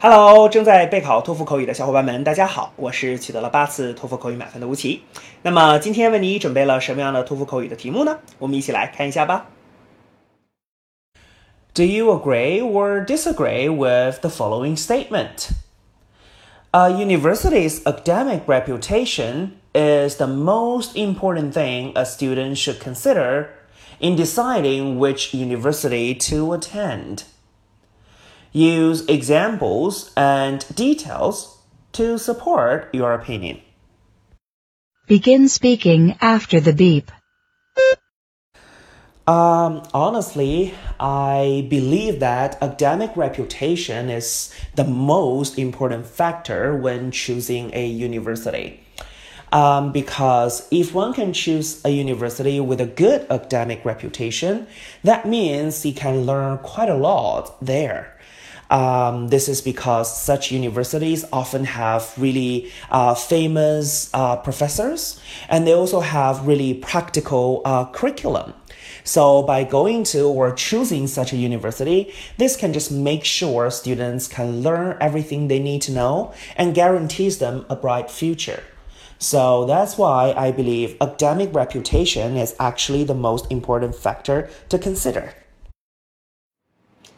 Hello，正在备考托福口语的小伙伴们，大家好，我是取得了八次托福口语满分的吴奇。那么今天为你准备了什么样的托福口语的题目呢？我们一起来看一下吧。Do you agree or disagree with the following statement? A university's academic reputation is the most important thing a student should consider in deciding which university to attend. Use examples and details to support your opinion. Begin speaking after the beep. Um, honestly, I believe that academic reputation is the most important factor when choosing a university. Um, because if one can choose a university with a good academic reputation, that means he can learn quite a lot there. Um, this is because such universities often have really uh, famous uh, professors and they also have really practical uh, curriculum. So by going to or choosing such a university, this can just make sure students can learn everything they need to know and guarantees them a bright future. So that's why I believe academic reputation is actually the most important factor to consider.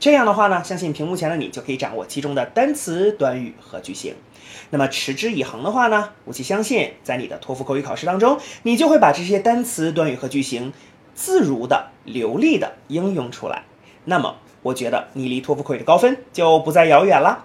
这样的话呢，相信屏幕前的你就可以掌握其中的单词、短语和句型。那么持之以恒的话呢，我其相信在你的托福口语考试当中，你就会把这些单词、短语和句型自如的、流利的应用出来。那么，我觉得你离托福口语的高分就不再遥远了。